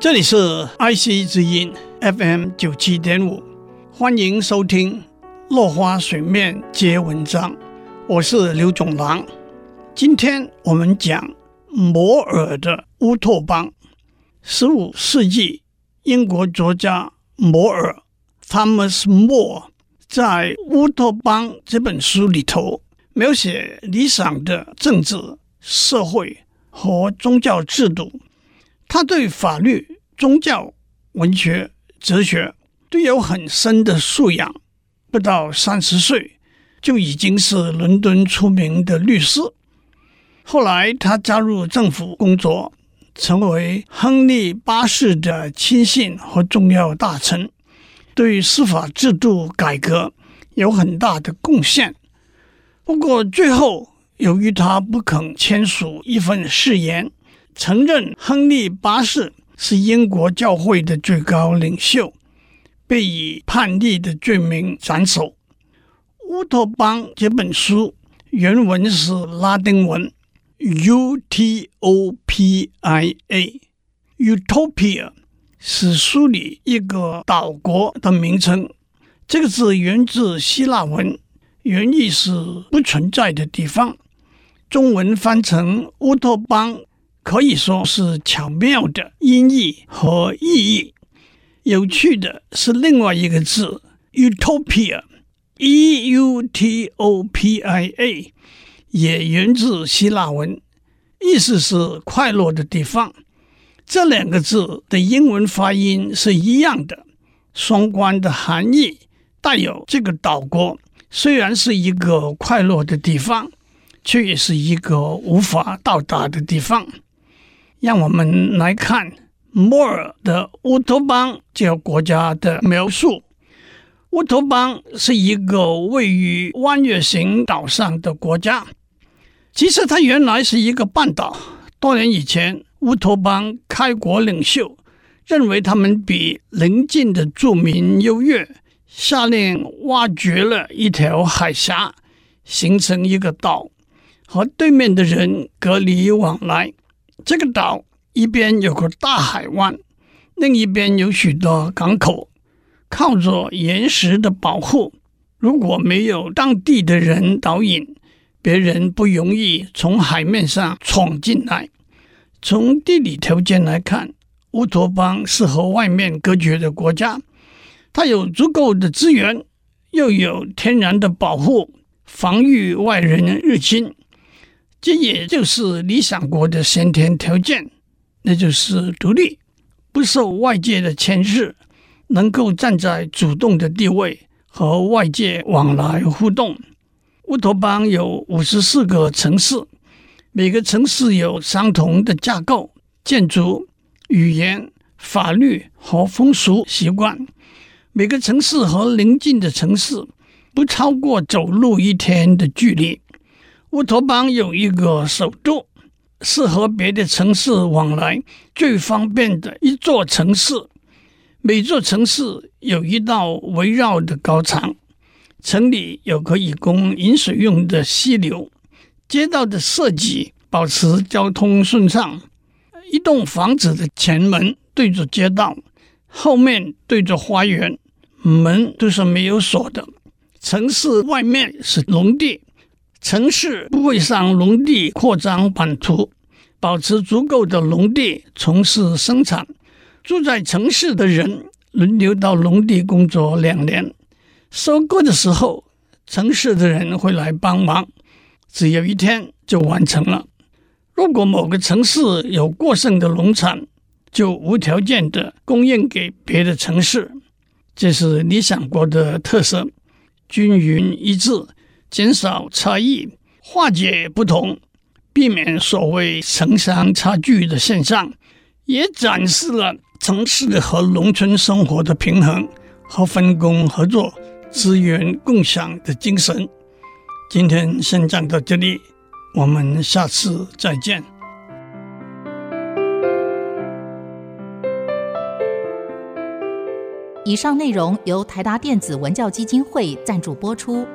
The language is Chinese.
这里是 IC 之音 FM 九七点五，欢迎收听《落花水面皆文章》，我是刘总郎。今天我们讲摩尔的乌托邦。十五世纪，英国作家摩尔 （Thomas More） 在《乌托邦》这本书里头，描写理想的政治、社会和宗教制度。他对法律、宗教、文学、哲学都有很深的素养。不到三十岁，就已经是伦敦出名的律师。后来，他加入政府工作，成为亨利八世的亲信和重要大臣，对司法制度改革有很大的贡献。不过，最后由于他不肯签署一份誓言，承认亨利八世是英国教会的最高领袖，被以叛逆的罪名斩首。《乌托邦》这本书原文是拉丁文。Utopia，Utopia 是书里一个岛国的名称。这个字源自希腊文，原意是不存在的地方。中文翻成乌托邦，可以说是巧妙的音译和意义。有趣的是另外一个字，Utopia，E-U-T-O-P-I-A。也源自希腊文，意思是快乐的地方。这两个字的英文发音是一样的，双关的含义带有这个岛国虽然是一个快乐的地方，却也是一个无法到达的地方。让我们来看摩尔的乌托邦这个国家的描述。乌托邦是一个位于弯月形岛上的国家。其实它原来是一个半岛。多年以前，乌托邦开国领袖认为他们比邻近的住民优越，下令挖掘了一条海峡，形成一个岛，和对面的人隔离往来。这个岛一边有个大海湾，另一边有许多港口，靠着岩石的保护。如果没有当地的人导引，别人不容易从海面上闯进来。从地理条件来看，乌托邦是和外面隔绝的国家。它有足够的资源，又有天然的保护，防御外人入侵。这也就是理想国的先天条件，那就是独立，不受外界的牵制，能够站在主动的地位和外界往来互动。乌托邦有五十四个城市，每个城市有相同的架构、建筑、语言、法律和风俗习惯。每个城市和邻近的城市不超过走路一天的距离。乌托邦有一个首都，是和别的城市往来最方便的一座城市。每座城市有一道围绕的高墙。城里有可以供饮水用的溪流，街道的设计保持交通顺畅。一栋房子的前门对着街道，后面对着花园，门都是没有锁的。城市外面是农地，城市不会向农地扩张版图，保持足够的农地从事生产。住在城市的人轮流到农地工作两年。收割的时候，城市的人会来帮忙，只有一天就完成了。如果某个城市有过剩的农产，就无条件的供应给别的城市。这是理想国的特色：均匀一致，减少差异，化解不同，避免所谓城乡差距的现象，也展示了城市和农村生活的平衡和分工合作。资源共享的精神。今天先讲到这里，我们下次再见。以上内容由台达电子文教基金会赞助播出。